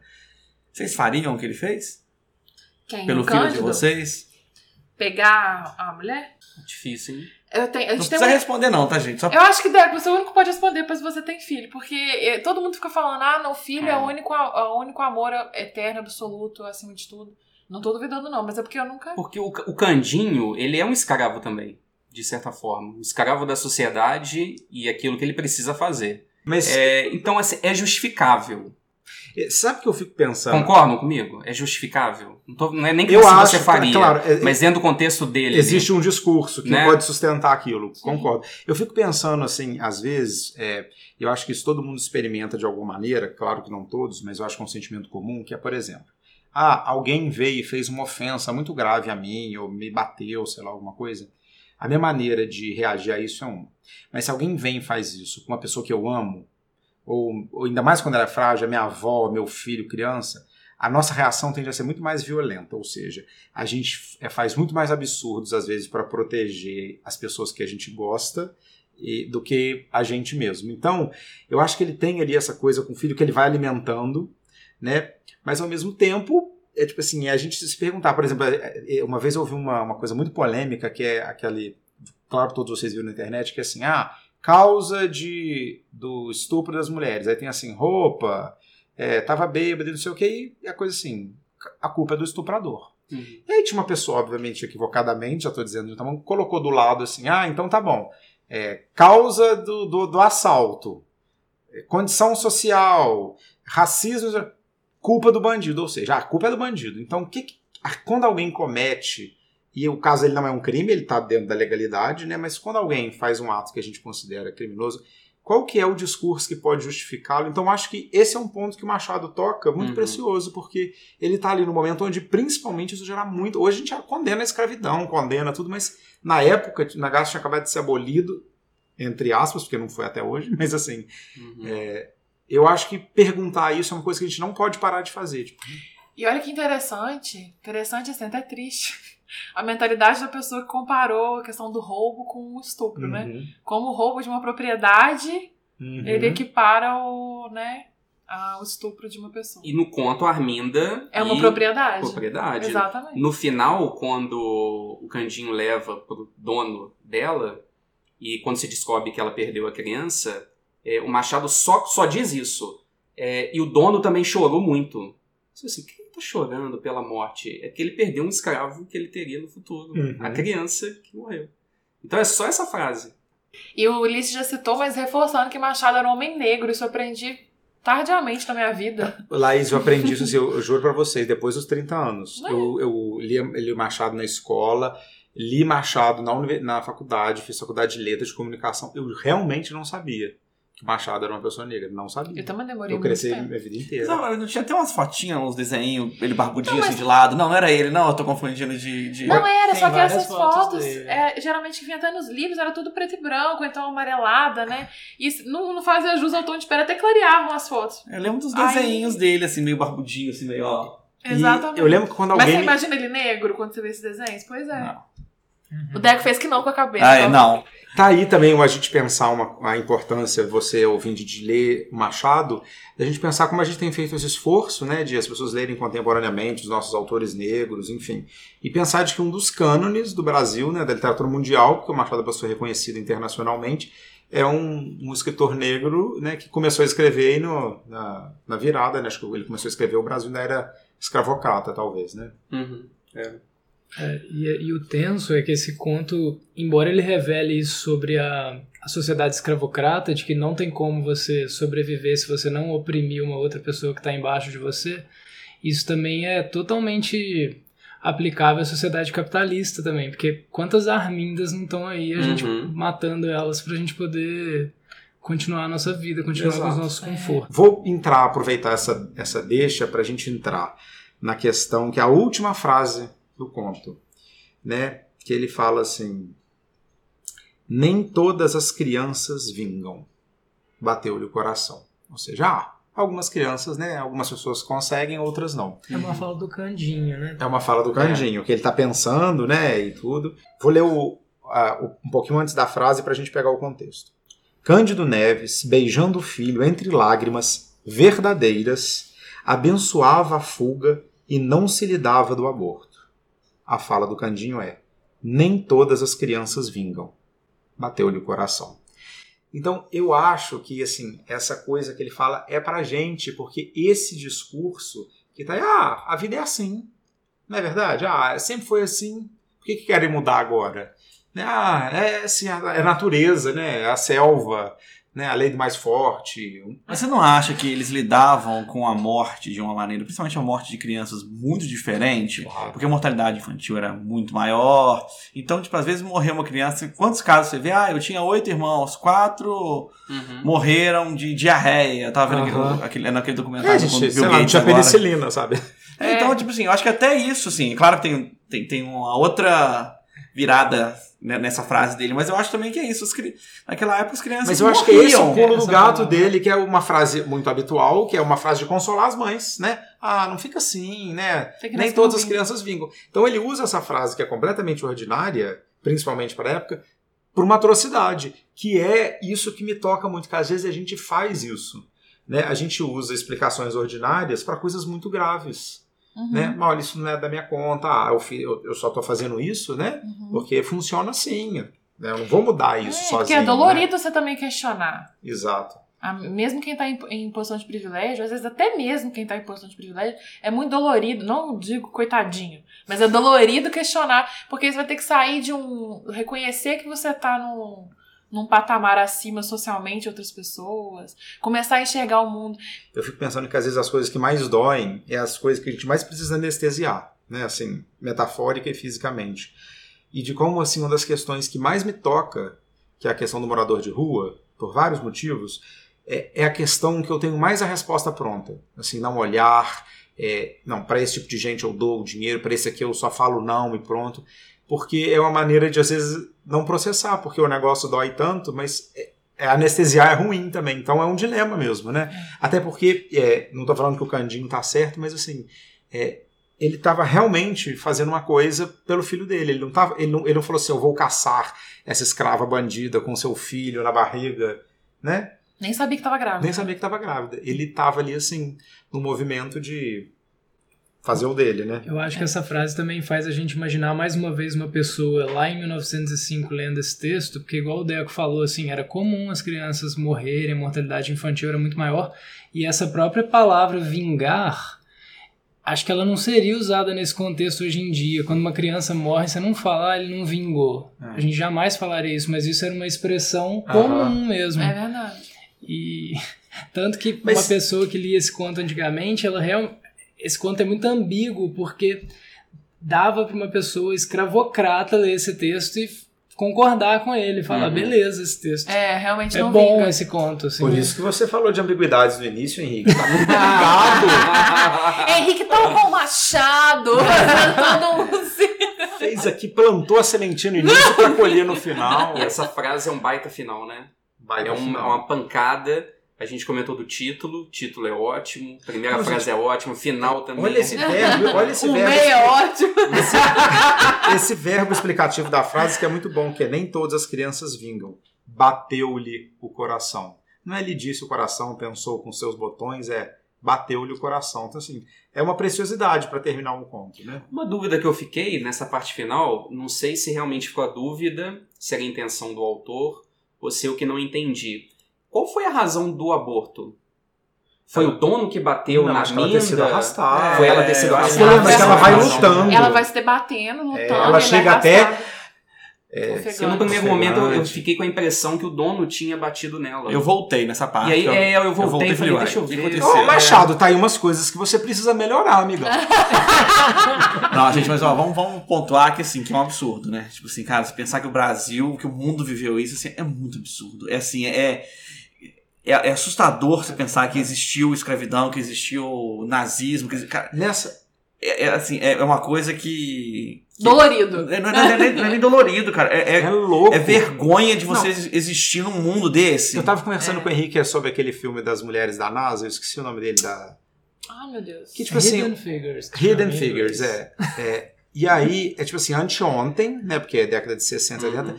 Vocês fariam o que ele fez? Quem? Pelo o filho de vocês? Pegar a mulher? Difícil, hein? Eu tenho, a Não precisa uma... responder não, tá, gente? Só Eu acho que Débora, você é o único que pode responder, pois você tem filho. Porque eh, todo mundo fica falando, ah, não, filho é, É. o único, é o único amor eterno, absoluto, acima de tudo. Não tô duvidando, não, mas é porque eu nunca. Porque o, o Candinho, ele é um escravo também, de certa forma. Um escravo da sociedade e aquilo que ele precisa fazer. Mas É, então, assim, é justificável. eh, sabe o que eu fico pensando? Concordam comigo? É justificável. Não, tô- não é nem que Eu você, acho, você faria, claro, é- mas dentro do contexto dele. Existe um discurso que Né? pode sustentar aquilo, concordo. Eu fico pensando assim, às vezes, é, eu acho que isso todo mundo experimenta de alguma maneira, claro que não todos, mas eu acho que é um sentimento comum, que é, por exemplo, ah, alguém veio e fez uma ofensa muito grave a mim, ou me bateu, sei lá, alguma coisa. A minha maneira de reagir a isso é uma. Mas se alguém vem e faz isso com uma pessoa que eu amo, ou, ou ainda mais quando ela é frágil, a minha avó, meu filho, criança, a nossa reação tende a ser muito mais violenta, ou seja, a gente é, faz muito mais absurdos às vezes para proteger as pessoas que a gente gosta e- do que a gente mesmo. Então, eu acho que ele tem ali essa coisa com o filho que ele vai alimentando, né? Mas ao mesmo tempo, é tipo assim, é a gente se perguntar, por exemplo, é, é, uma vez eu ouvi uma, uma coisa muito polêmica que é aquele, claro, todos vocês viram na internet, que é assim, ah, causa de do estupro das mulheres. Aí tem assim, roupa, é, tava bêbado e não sei o que, e a coisa assim, a culpa é do estuprador. Uhum. E aí tinha uma pessoa, obviamente, equivocadamente, já estou dizendo, então, colocou do lado assim, ah, então tá bom. É, causa do, do, do assalto, é, condição social, racismo, culpa do bandido. Ou seja, a culpa é do bandido. Então, o que, que- quando alguém comete, e o caso ele não é um crime, ele está dentro da legalidade, né? Mas quando alguém faz um ato que a gente considera criminoso, qual que é o discurso que pode justificá-lo? Então, acho que esse é um ponto que o Machado toca muito Uhum. precioso, porque ele está ali no momento onde, principalmente, isso gera muito. Hoje a gente já condena a escravidão, condena tudo, mas na época, na Gaza tinha acabado de ser abolido, entre aspas, porque não foi até hoje, (laughs) mas assim, Uhum. Eu acho que perguntar isso é uma coisa que a gente não pode parar de fazer. Tipo, E olha que interessante, interessante assim, até triste. (laughs) A mentalidade da pessoa que comparou a questão do roubo com o estupro, né? uhum, Como o roubo de uma propriedade, uhum. ele equipara o, né, a- o estupro de uma pessoa. E no conto, a Arminda. É uma propriedade. propriedade. Exatamente. No final, quando o Candinho leva pro dono dela, e quando se descobre que ela perdeu a criança, é, o Machado só, só diz isso. É, e o dono também chorou muito. Disse assim, quem tá chorando pela morte? É que ele perdeu um escravo que ele teria no futuro. Uhum. A criança que morreu. Então é só essa frase. E o Ulisses já citou, mas reforçando que Machado era um homem negro. Isso eu aprendi tardiamente na minha vida. (laughs) Laís, eu aprendi isso, assim, eu, eu juro pra vocês, depois dos 30 anos. É? Eu, eu li, li Machado na escola, li Machado na, na faculdade, fiz faculdade de letras de comunicação. Eu realmente não sabia que Machado era uma pessoa negra. Não sabia. Eu também demorei Eu muito cresci tempo. minha vida inteira. Não, não tinha até umas fotinhas, uns desenhos, ele barbudinho Não, mas- assim de lado. Não, não era ele, não, eu tô confundindo de. de... Não era, Tem só que essas fotos fotos, é, geralmente que vinha até nos livros, era tudo preto e branco, então amarelada, né? E não, não fazia jus ao tom de pele, até clareavam as fotos. Eu lembro dos Ai. desenhos dele, assim, meio barbudinho, assim, meio, ó. E Exatamente. eu lembro que quando Mas alguém. você me- imagina ele negro quando você vê esses desenhos? Pois é. Não. O Deco fez que não com a cabeça. Ah, é, então- não. Tá aí também a gente pensar uma, a importância, você ouvinte, de ler Machado, da gente pensar como a gente tem feito esse esforço, né, de as pessoas lerem contemporaneamente os nossos autores negros, enfim. E pensar de que um dos cânones do Brasil, né, da literatura mundial, porque o Machado é uma pessoa reconhecida internacionalmente, é um, um escritor negro, né, que começou a escrever no, na, na virada, né, acho que ele começou a escrever, o Brasil ainda era escravocrata, talvez, né. Uhum. É, e, e o tenso é que esse conto, embora ele revele isso sobre a, a sociedade escravocrata, de que não tem como você sobreviver se você não oprimir uma outra pessoa que está embaixo de você, isso também é totalmente aplicável à sociedade capitalista também, porque quantas armindas não estão aí, a gente Uhum. matando elas pra gente poder continuar a nossa vida, continuar com os Exato. nossos confortos. Vou entrar, aproveitar essa, essa deixa para a gente entrar na questão que é a última frase do conto, né? Que ele fala assim: nem todas as crianças vingam. Bateu-lhe o coração. Ou seja, ah, algumas crianças, né? Algumas pessoas conseguem, outras não. É uma fala do Candinho, né? É uma fala do Candinho, que ele está pensando, né? E tudo. Vou ler o, a- o- um pouquinho antes da frase para a gente pegar o contexto. Cândido Neves, beijando o filho entre lágrimas verdadeiras, abençoava a fuga e não se lhe dava do aborto. A fala do Candinho é: nem todas as crianças vingam. Bateu-lhe o coração. Então, eu acho que assim, essa coisa que ele fala é pra gente, porque esse discurso que tá, ah, a vida é assim. Não é verdade? Ah, sempre foi assim. Por que, que querem mudar agora? Ah, é assim, é natureza, né? A selva, né, a lei do mais forte. Mas você não acha que eles lidavam com a morte de uma maneira, principalmente a morte de crianças, muito diferente? Claro. Porque a mortalidade infantil era muito maior. Então, tipo, às vezes morreu uma criança. Quantos casos você vê? Ah, eu tinha oito irmãos, quatro Uhum. morreram de diarreia. Eu tava vendo Aham. aquele, aquele, naquele É, documentário com o gente, Bill sei lá, não Gates tinha agora. penicilina, sabe? É, Então, tipo assim, eu acho que até isso, assim, claro que tem, tem, tem uma outra virada né, nessa frase dele, mas eu acho também que é isso. cri- Naquela época as crianças Mas eu acho que esse é o morriam. pulo do gato palavra. dele, que é uma frase muito habitual, que é uma frase de consolar as mães, né? Ah, não fica assim, né? Nem todas as crianças vingam. Então ele usa essa frase que é completamente ordinária, principalmente para a época, por uma atrocidade, que é isso que me toca muito, que às vezes a gente faz isso. Né? A gente usa explicações ordinárias para coisas muito graves. Uhum. Né? Mas olha, isso não é da minha conta, ah, eu, eu- só estou fazendo isso, né? Uhum. Porque funciona assim. né? Eu não vou mudar isso É, sozinho. porque é né? dolorido você também questionar. Exato. Ah, Mesmo quem está em, em posição de privilégio, às vezes até mesmo quem está em posição de privilégio, é muito dolorido, não digo coitadinho, mas é dolorido (laughs) questionar, porque você vai ter que sair de um. reconhecer que você está num, num patamar acima socialmente outras pessoas, começar a enxergar o mundo. Eu fico pensando que às vezes as coisas que mais doem é as coisas que a gente mais precisa anestesiar, né? Assim, metafórica e fisicamente. E de como, assim, uma das questões que mais me toca, que é a questão do morador de rua, por vários motivos, é, é a questão que eu tenho mais a resposta pronta. Assim, não olhar, é, não, para esse tipo de gente eu dou o dinheiro, para esse aqui eu só falo não e pronto. Porque é uma maneira de, às vezes, não processar, porque o negócio dói tanto, mas é- é, anestesiar é ruim também. Então é um dilema mesmo, né? Até porque, é, não estou falando que o Candinho tá certo, mas assim, é, ele estava realmente fazendo uma coisa pelo filho dele. Ele não, tava, ele, não, ele não falou assim, eu vou caçar essa escrava bandida com seu filho na barriga, né? Nem sabia que estava grávida. Nem sabia que estava grávida. Ele estava ali, assim, no movimento de fazer o dele, né? Eu acho que essa frase também faz a gente imaginar mais uma vez uma pessoa lá em 1905 lendo esse texto, porque igual o Deco falou, assim, era comum as crianças morrerem, a mortalidade infantil era muito maior, e essa própria palavra vingar, acho que ela não seria usada nesse contexto hoje em dia. Quando uma criança morre, você não fala, ah, ele não vingou. É. A gente jamais falaria isso, mas isso era uma expressão Aham. comum mesmo. É verdade. E (laughs) tanto que Mas- uma pessoa que lia esse conto antigamente, ela real... esse conto é muito ambíguo porque dava para uma pessoa escravocrata ler esse texto e concordar com ele, falar Uhum. beleza esse texto. É, realmente É não bom vinga. esse conto, assim. Por isso que você falou de ambiguidades no início, Henrique. Tá muito (laughs) ligado. (laughs) Henrique tão com machado, um (laughs) Fez aqui, plantou a sementinha no início para colher no final. E essa frase é um baita final, né? Vai É uma, final. uma pancada. A gente comentou do título, título é ótimo, primeira Não, frase é ótima, final também. Olha esse verbo, olha esse (laughs) O verbo. meio é ótimo. Esse verbo explicativo da frase que é muito bom, que é nem todas as crianças vingam. Bateu-lhe o coração. Não é lhe disse o coração, pensou com seus botões, é bateu-lhe o coração. Então, assim, é uma preciosidade para terminar um conto, né? Uma dúvida que eu fiquei nessa parte final, não sei se realmente ficou a dúvida, se era a intenção do autor, ou se eu que não entendi. Qual foi a razão do aborto? Foi o dono que bateu Não, na acho que ela minda? ter sido arrastada. Foi ela ter sido eu lembra que ela vai lutando. Ela vai se debatendo, lutando. É, ela chega até- arrastada. É, Ofegante. Eu, no primeiro momento eu, eu fiquei com a impressão que o dono tinha batido nela. Eu voltei nessa parte. E aí eu, é, eu voltei e falei, deixa eu o que ver. aconteceu? Ô, Machado, tá aí umas coisas que você precisa melhorar, amigão. (laughs) Não, gente, mas ó, vamos, vamos pontuar que assim, que é um absurdo, né? Tipo assim, cara, se pensar que o Brasil, que o mundo viveu isso, assim, é muito absurdo. É assim, é. É, é assustador você pensar que existiu escravidão, que existiu nazismo, que, cara, Nessa. é, é, assim, é é uma coisa que. que- Dolorido. É, Não, é- não é nem- não é nem dolorido, cara. É, É é, louco. é vergonha de você existir num mundo desse. Eu tava conversando com o Henrique sobre aquele filme das mulheres da NASA, eu esqueci o nome dele, da. Ai, meu Deus. Que tipo assim. Hidden Figures. que Hidden Figures, é. é. E aí, é tipo assim, anteontem, né? Porque é década de 60, 70.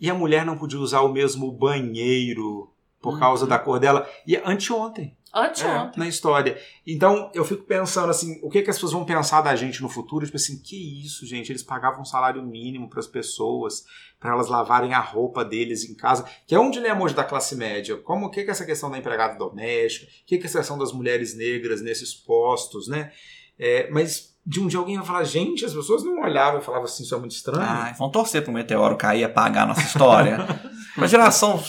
e a mulher não podia usar o mesmo banheiro por Uhum. causa da cor dela. E anteontem Anteontem. na história. Então, eu fico pensando assim, o que, que as pessoas vão pensar da gente no futuro? Tipo assim, que isso, gente? Eles pagavam um salário mínimo para as pessoas, para elas lavarem a roupa deles em casa, que é um dilema hoje da classe média. Como o que, que é essa questão da empregada doméstica? O que, que é essa questão das mulheres negras nesses postos, né? É, mas de um dia alguém vai falar, gente, as pessoas não olhavam e falavam assim, isso é muito estranho. Ah, vão torcer pro meteoro cair e apagar a nossa história. (laughs) pra geração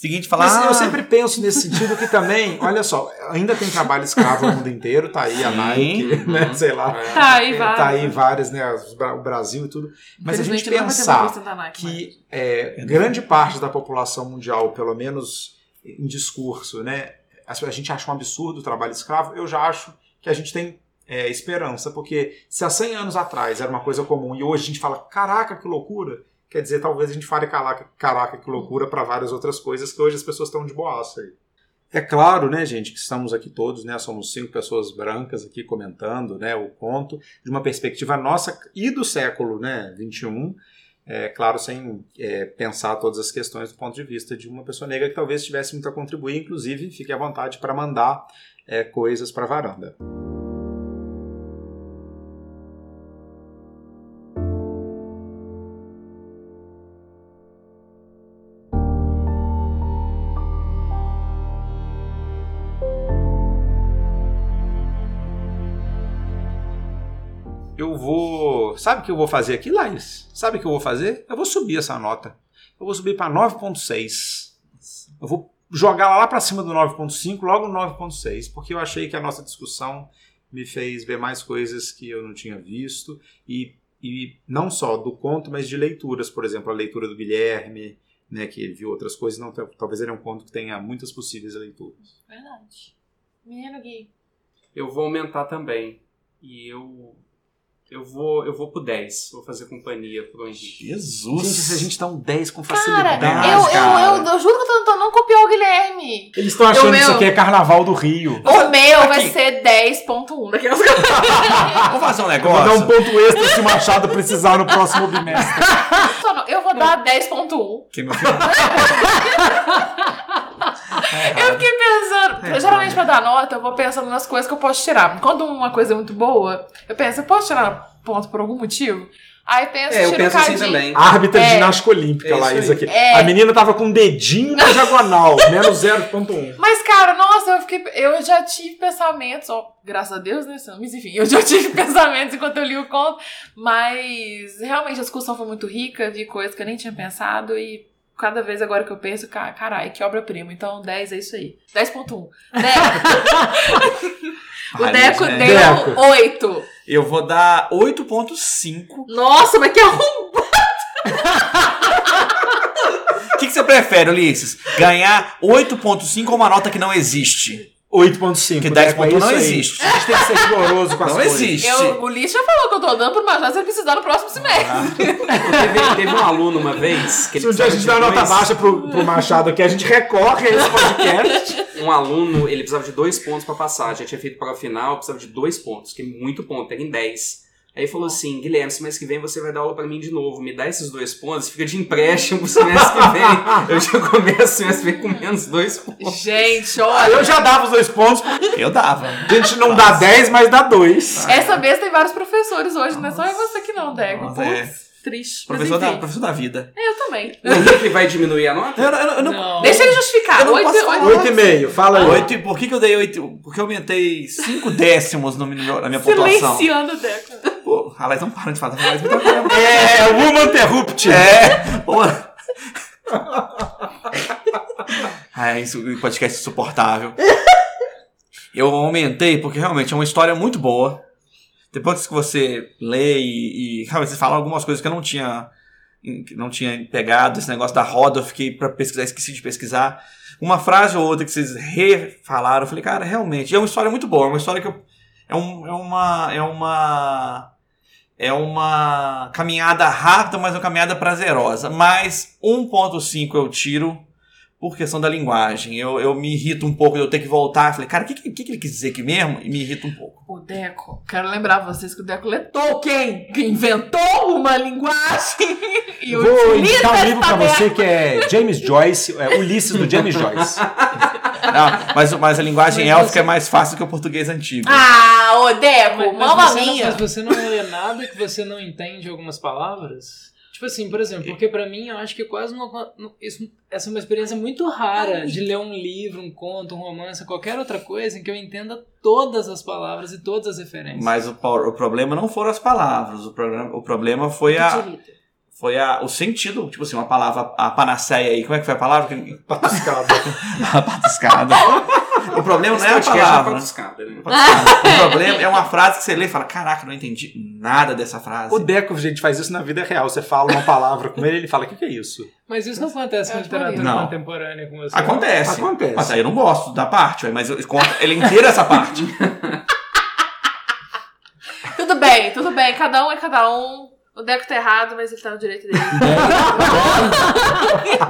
seguinte falar. Mas ah, eu sempre penso nesse sentido que também, olha só, ainda tem trabalho escravo no mundo inteiro, tá aí a. Nike, né, Uhum. (laughs) sei lá. É. Tá aí, vai. Tá aí várias, né, o Brasil e tudo. Mas a gente pensar Nike, que é, grande parte da população mundial, pelo menos em discurso, né, a a gente acha um absurdo o trabalho escravo, eu já acho que a gente tem é, esperança, porque se há 100 anos atrás era uma coisa comum e hoje a gente fala, caraca, que loucura, quer dizer, talvez a gente fale caraca, caraca que loucura para várias outras coisas que hoje as pessoas estão de boaça aí. É claro, né, gente, que estamos aqui todos, né, somos cinco pessoas brancas aqui comentando, né, o conto, de uma perspectiva nossa e do século, né, 21, é claro, sem é, pensar todas as questões do ponto de vista de uma pessoa negra que talvez tivesse muito a contribuir, inclusive fique à vontade para mandar é, coisas para a varanda. Sabe o que eu vou fazer aqui, Laís? Sabe o que eu vou fazer? Eu vou subir essa nota. Eu vou subir para 9,6. Eu vou jogar lá para cima do 9,5, logo no 9,6, porque eu achei que a nossa discussão me fez ver mais coisas que eu não tinha visto. E, e não só do conto, mas de leituras. Por exemplo, a leitura do Guilherme, né, que ele viu outras coisas. Não, talvez ele é um conto que tenha muitas possíveis leituras. Verdade. Menino Gui. Eu vou aumentar também. E eu. Eu vou, eu vou pro 10. Vou fazer companhia pro Henrique. Jesus. Gente, se a gente dá um 10 com Cara, facilidade. eu, eu, cara. eu, eu juro que eu tô tentando não copiar o Guilherme. Eles estão achando que isso meu- aqui é carnaval do Rio. O meu vai ser 10.1 daquelas Vamos (laughs) fazer um Vou dar um negócio. ponto extra se o Machado precisar no próximo bimestre. Não, Eu vou dar 10.1. Que meu (laughs) filho... Eu fiquei pensando. Geralmente, pra dar nota, eu vou pensando nas coisas que eu posso tirar. Quando uma coisa é muito boa, eu penso, eu posso tirar ponto por algum motivo? Aí penso, É, eu penso um assim também. Árbitra de É. ginástica olímpica, É Laís, aí. aqui. É. A menina tava com um dedinho na diagonal, (laughs) menos 0.1. Mas, cara, nossa, eu fiquei. Eu já tive pensamentos, ó, graças a Deus, né? Mas enfim, eu já (laughs) tive pensamentos enquanto eu li o conto. Mas realmente a discussão foi muito rica, vi coisas que eu nem tinha pensado e. Cada vez agora que eu penso, ca- caralho, que obra-prima. Então, 10 é isso aí. 10.1. Deco. (laughs) o Deco gente, deu Deco. 8. Eu vou dar 8.5. Nossa, mas que arrum... O (laughs) que, que você prefere, Ulisses? Ganhar 8.5 ou uma nota que não existe? 8.5. Que Deco, 10.1 é isso não aí. existe. A gente tem que ser rigoroso com as Não coisas. existe. Eu, o já falou que eu tô dando pro Major se ele precisar no próximo semestre. Teve, teve um aluno uma vez que ele Se um dia a gente dá nota baixa pro, pro Machado aqui, a gente recorre a esse podcast. (laughs) Um aluno, ele precisava de dois pontos pra passar. Já tinha feito prova final, precisava de dois pontos, que é muito ponto, era em 10. Aí falou assim, Guilherme, semestre que vem você vai dar aula pra mim de novo. Me dá esses dois pontos, fica de empréstimo pro semestre que vem. (laughs) Eu já começo o semestre que vem com menos dois pontos. Gente, Ah, olha. eu já dava os dois pontos, Eu dava. a gente não dá 10, mas dá 2. Essa vez tem vários professores hoje, não é só você que não, Deco. Nossa, Putz, é. triste. Professor da, professor da vida. Eu também. O Henrique vai diminuir a nota? Eu, eu- eu não. Não. Deixa ele justificar. Eu não Oito, posso falar. oito- 8,5, fala aí. Oito, e por que, que eu dei 8? Porque eu aumentei 5 décimos no, na minha pontuação. Silenciando o Deco. Pô, a Laís não para de falar, a Laís me tá É, Woman Interrupt. É! Ai, (laughs) isso, um podcast insuportável. Eu aumentei porque realmente é uma história muito boa. Depois que você lê e, e realmente você fala algumas coisas que eu não tinha não tinha pegado, esse negócio da roda, eu fiquei pra pesquisar, esqueci de pesquisar. Uma frase ou outra que vocês refalaram, eu falei, cara, realmente, é uma história muito boa, é uma história que eu, é, um, é uma é uma é uma caminhada rápida, mas uma caminhada prazerosa. Mas 1.5 eu tiro por questão da linguagem. Eu, eu me irrito um pouco de eu ter que voltar. Falei, cara, o que, que, que ele quis dizer aqui mesmo? E me irrita um pouco. O Deco, quero lembrar vocês que o Deco lê Tolkien, que inventou o uma linguagem (laughs) e Vou indicar um livro pra você que é James Joyce, é Ulisses do James Joyce. (laughs) Não, mas, mas a linguagem Mas élfica você- é mais fácil que o português antigo. Ah, ô Deco, mamma você não, minha. mas você não lê nada que você não entende algumas palavras? Tipo assim, por exemplo, porque pra mim eu acho que quase não, não- isso, essa é uma experiência muito rara de ler um livro, um conto, um romance, qualquer outra coisa em que eu entenda todas as palavras e todas as referências. Mas o, o problema não foram as palavras, o problema, o problema foi, a, foi a, o sentido. Tipo assim, uma palavra, a panaceia aí, como é que foi a palavra? (laughs) Patuscado. (laughs) a patuscada. O problema não é a é palavra. patuscada, né? O problema é uma frase que você lê e fala: Caraca, não entendi nada dessa frase. O Deco, gente, faz isso na vida real. Você fala uma palavra com ele, ele fala: O que, que é isso? Mas isso não acontece com acho literatura Não. contemporânea com você. Acontece. Acontece. Mas aí eu não gosto da parte, mas eu conto ele inteira essa parte. (laughs) Tudo bem, tudo bem. Cada um é cada um. O Deco tá errado, mas ele tá no direito dele. (laughs)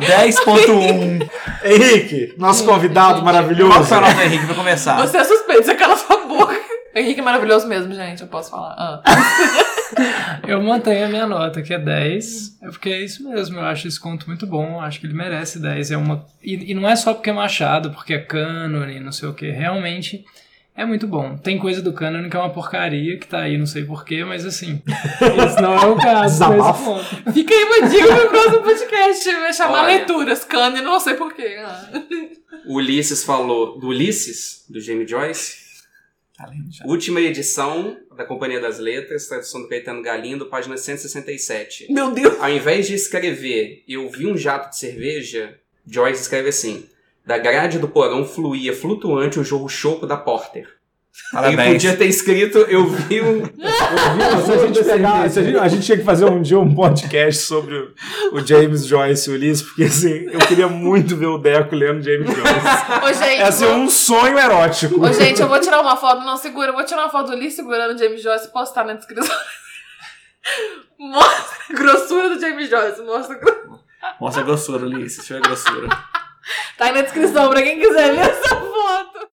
10.1. Henrique, nosso convidado maravilhoso. Qual que foi a nota, Henrique, pra começar? Você é suspeito, você cala sua boca. Henrique é maravilhoso mesmo, gente, eu posso falar. Ah. (laughs) Eu mantenho a minha nota, que é 10. É porque é isso mesmo, eu acho esse conto muito bom, acho que ele merece 10. É uma... e, e não é só porque é Machado, porque é cânone, não sei o que. Realmente é muito bom. Tem coisa do cânone que é uma porcaria, que tá aí, não sei porquê, mas assim. Esse não é o caso. Fica aí uma dica pro próximo podcast. Vai chamar Olha. leituras. Cânone, não sei porquê. O Ulisses falou do Ulisses, do James Joyce. Tá lendo já. Última edição da Companhia das Letras, tradução do Caetano Galindo, página 167. Meu Deus. Ao invés de escrever eu vi um jato de cerveja, Joyce escreve assim: Da grade do porão fluía flutuante o jorro choco da Porter. Ele Parabéns. podia ter escrito eu vi um. (laughs) Se a, gente pegar, se a, gente, a gente tinha que fazer um dia um podcast sobre o, o James Joyce e o Ulisses, porque assim, eu queria muito ver o Deco lendo James Joyce. Ô, gente. É assim, vou- um sonho erótico. Ô, gente, eu vou tirar uma foto. Não, segura. Eu vou tirar uma foto do Lee segurando o James Joyce e postar na descrição. (laughs) Mostra a grossura do James Joyce. Mostra a gro- Mostra a grossura, Ulisses. Deixa eu ver a grossura. Tá aí na descrição pra quem quiser ver essa foto.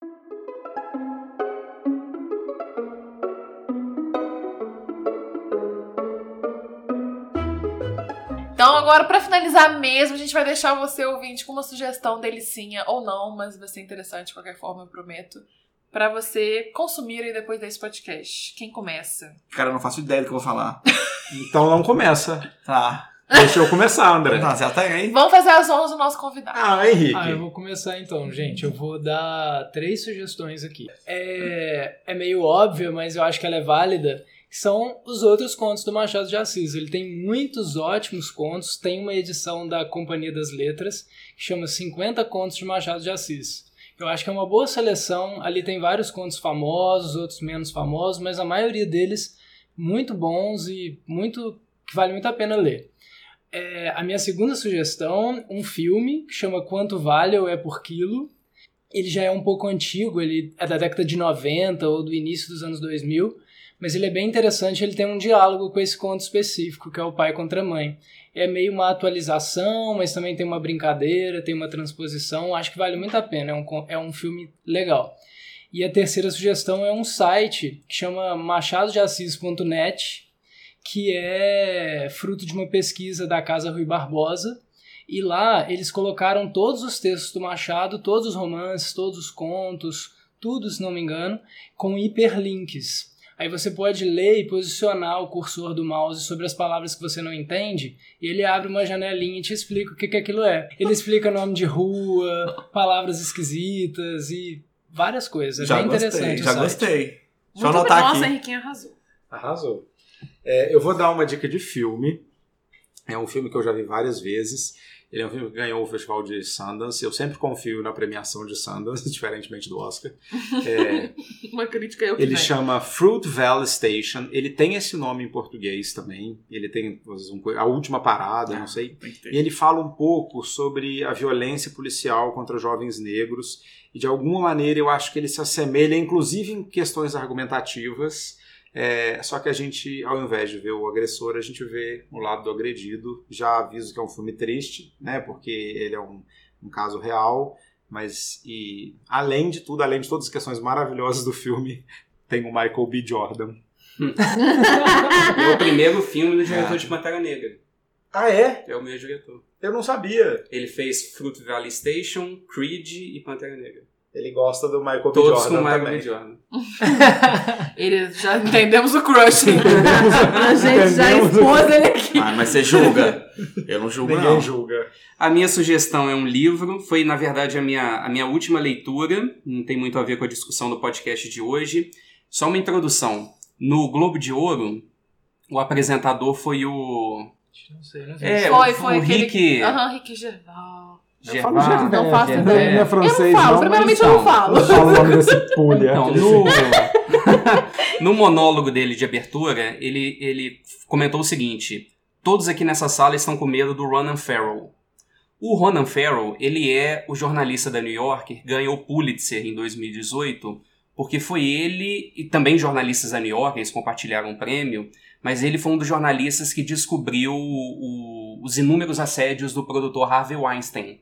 Então, agora, pra finalizar mesmo, a gente vai deixar você ouvinte com uma sugestão delicinha ou não, mas vai ser interessante de qualquer forma, eu prometo. Pra você consumir aí depois desse podcast. Quem começa? Cara, eu não faço ideia do que eu vou falar. (laughs) Então não começa. Tá. Deixa eu começar, André. Tá, já tá aí. Vamos fazer as honras do nosso convidado. Ah, Henrique. Ah, eu vou começar então, gente. Eu vou dar três sugestões aqui. É, é meio óbvio, mas eu acho que ela é válida. São os outros contos do Machado de Assis. Ele tem muitos ótimos contos. Tem uma edição da Companhia das Letras que chama 50 Contos de Machado de Assis. Eu acho que é uma boa seleção. Ali tem vários contos famosos, outros menos famosos, mas a maioria deles muito bons e muito que vale muito a pena ler. É, a minha segunda sugestão, um filme que chama Quanto Vale ou É por Quilo. Ele já é um pouco antigo, ele é da década de 90 ou do início dos anos 2000, mas ele é bem interessante, ele tem um diálogo com esse conto específico, que é o pai contra a mãe. É meio uma atualização, mas também tem uma brincadeira, tem uma transposição, acho que vale muito a pena, é um, é um filme legal. E a terceira sugestão é um site que chama machadodeassis.net, que é fruto de uma pesquisa da Casa Rui Barbosa. E lá eles colocaram todos os textos do Machado, todos os romances, todos os contos, tudo, se não me engano, com hiperlinks. Aí você pode ler e posicionar o cursor do mouse sobre as palavras que você não entende, e ele abre uma janelinha e te explica o que, que aquilo é. Ele explica nome de rua, palavras esquisitas e várias coisas. É já bem gostei, interessante. o já site. gostei. Deixa eu Muito anotar Nossa, aqui. Henriquinho arrasou. Arrasou. É, eu vou dar uma dica de filme. É um filme que eu já vi várias vezes. Ele é um filme que ganhou o Festival de Sundance. Eu sempre confio na premiação de Sundance, (laughs) diferentemente do Oscar. É, (laughs) Uma crítica eu que ele chama Fruit Valley Station. Ele tem esse nome em português também. Ele tem a última parada, não sei. E ele fala um pouco sobre a violência policial contra jovens negros. E de alguma maneira eu acho que ele se assemelha, inclusive em questões argumentativas. É, só que a gente, ao invés de ver o agressor, a gente vê o lado do agredido. Já aviso que é um filme triste, né? Porque ele é um, um caso real. Mas, e além de tudo, além de todas as questões maravilhosas do filme, (laughs) tem o Michael B. Jordan. (laughs) É o primeiro filme do diretor de Pantera Negra. Ah, é? É o meu diretor. Eu não sabia. Ele fez Fruit Valley Station, Creed e Pantera Negra. Ele gosta do Michael B. Todos Jordan com Michael também. B. Jordan. (laughs) Ele já entendemos o crush. (laughs) A gente já expôs ele aqui. Ah, mas você julga. Eu não julgo, Ninguém não. julga. A minha sugestão é um livro, foi na verdade a minha, a minha última leitura, não tem muito a ver com a discussão do podcast de hoje. Só uma introdução. No Globo de Ouro, o apresentador foi o. Não sei, não sei. É, Foi, o, foi o aquele- Rick. Aham, Rick Gervais. Eu falo Gervais. Gervais. Não faço Não ideia. é francês, eu não falo, não. primeiramente eu não falo. Não falo o nome desse pulha. Então, no, (laughs) no monólogo dele de abertura, ele, ele comentou o seguinte: todos aqui nessa sala estão com medo do Ronan Farrow. O Ronan Farrow, ele é o jornalista da New Yorker, ganhou o Pulitzer em 2018, porque foi ele e também jornalistas da New Yorker, eles compartilharam o prêmio, mas ele foi um dos jornalistas que descobriu o- os inúmeros assédios do produtor Harvey Weinstein.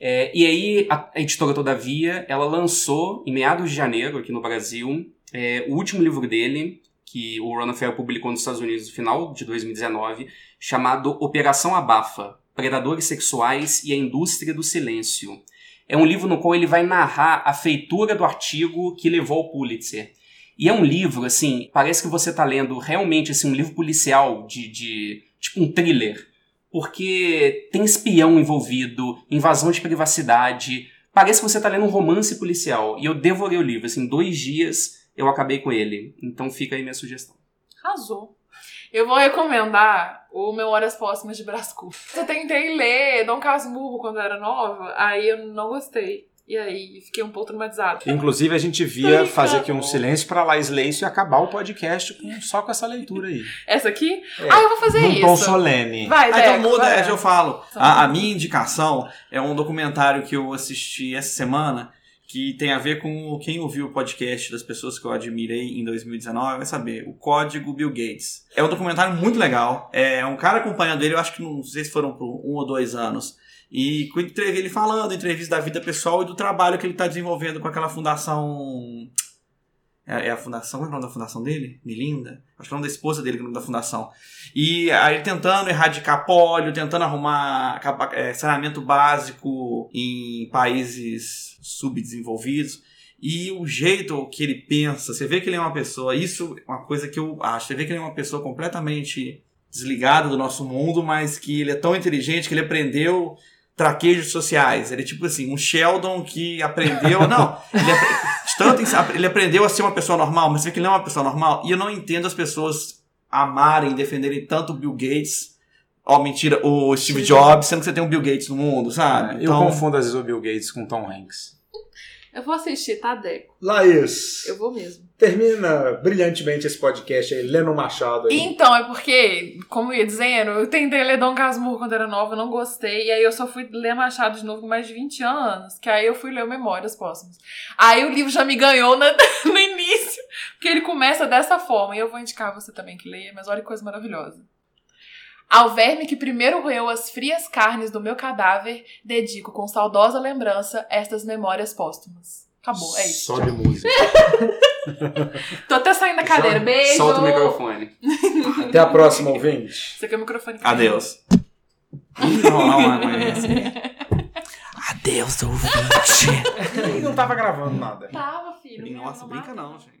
É, e aí, a a editora Todavia, ela lançou, em meados de janeiro, aqui no Brasil, é, o último livro dele, que o Ronan Farrow publicou nos Estados Unidos no final de 2019, chamado Operação Abafa, Predadores Sexuais e a Indústria do Silêncio. É um livro no qual ele vai narrar a feitura do artigo que levou ao Pulitzer. E é um livro, assim, parece que você está lendo realmente assim, um livro policial de, de tipo um thriller porque tem espião envolvido, invasão de privacidade. Parece que você tá lendo um romance policial. E eu devorei o livro, assim, dois dias eu acabei com ele. Então fica aí minha sugestão. Arrasou. Eu vou recomendar o Memórias Póstumas de Brás Cubas. Eu tentei ler Dom Casmurro quando era nova, aí eu não gostei. E aí fiquei um pouco traumatizada. Inclusive, a gente via fazer aqui um silêncio pra Laís Leisso e acabar o podcast com- só com essa leitura aí. Essa aqui? É, Ah, eu vou fazer Num isso. tom solene. Vai, Ah, então muda, vai. é, eu falo. Então A, a minha indicação é um documentário que eu assisti essa semana que tem a ver com quem ouviu o podcast das pessoas que eu admirei em 2019 vai saber, o Código Bill Gates. É um documentário muito legal, é um cara acompanhando ele, eu acho que não sei se foram por um ou dois anos, e ele falando, entrevista da vida pessoal e do trabalho que ele está desenvolvendo com aquela fundação... É é a fundação, qual é o nome da fundação dele? Melinda? Acho que é o nome da esposa dele que é o nome da fundação. E aí ele tentando erradicar pólio, tentando arrumar é, saneamento básico em países subdesenvolvidos. E o jeito que ele pensa, você vê que ele é uma pessoa, isso é uma coisa que eu acho, você vê que ele é uma pessoa completamente desligada do nosso mundo, mas que ele é tão inteligente que ele aprendeu traquejos sociais. Ele é tipo assim, um Sheldon que aprendeu. (laughs) Não, ele, tanto, ele aprendeu a ser uma pessoa normal, mas você vê que ele não é uma pessoa normal. E eu não entendo as pessoas amarem, defenderem tanto o Bill Gates. Ó, mentira, o Steve Jobs, sendo que você tem um Bill Gates no mundo, sabe? Eu confundo às vezes o Bill Gates com Tom Hanks. Eu vou assistir, tá, Deco? Laís, Eu vou mesmo. termina brilhantemente esse podcast aí, lendo o Machado aí. Então, é porque, como eu ia dizendo, eu tentei ler Dom Casmurro quando era nova, eu não gostei. E aí eu só fui ler Machado de novo com mais de 20 anos. Que aí eu fui ler Memórias Póstumas. Aí o livro já me ganhou na- (laughs) no início. Porque ele começa dessa forma. E eu vou indicar você também que leia, mas olha que coisa maravilhosa. Ao verme que primeiro roeu as frias carnes do meu cadáver, dedico com saudosa lembrança estas memórias póstumas. Acabou, é isso. Só de música. (laughs) Tô até saindo da cadeira. Beijo! Solta o microfone. Até a próxima, ouvinte. Você quer o microfone? Adeus. Ih, não, não, não, não é. (laughs) Adeus, ouvinte. Ele não tava gravando nada. Tava, filho. Nossa, brinca não, gente.